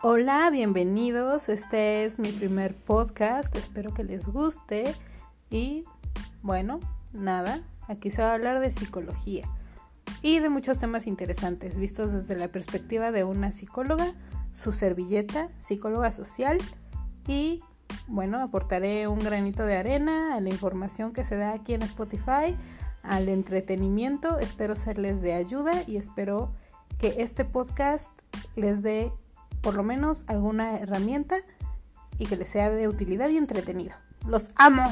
Hola, bienvenidos. Este es mi primer podcast. Espero que les guste. Y bueno, nada, aquí se va a hablar de psicología y de muchos temas interesantes vistos desde la perspectiva de una psicóloga, su servilleta, psicóloga social y bueno, aportaré un granito de arena a la información que se da aquí en Spotify, al entretenimiento. Espero serles de ayuda y espero que este podcast les dé por lo menos alguna herramienta y que les sea de utilidad y entretenido. Los amo.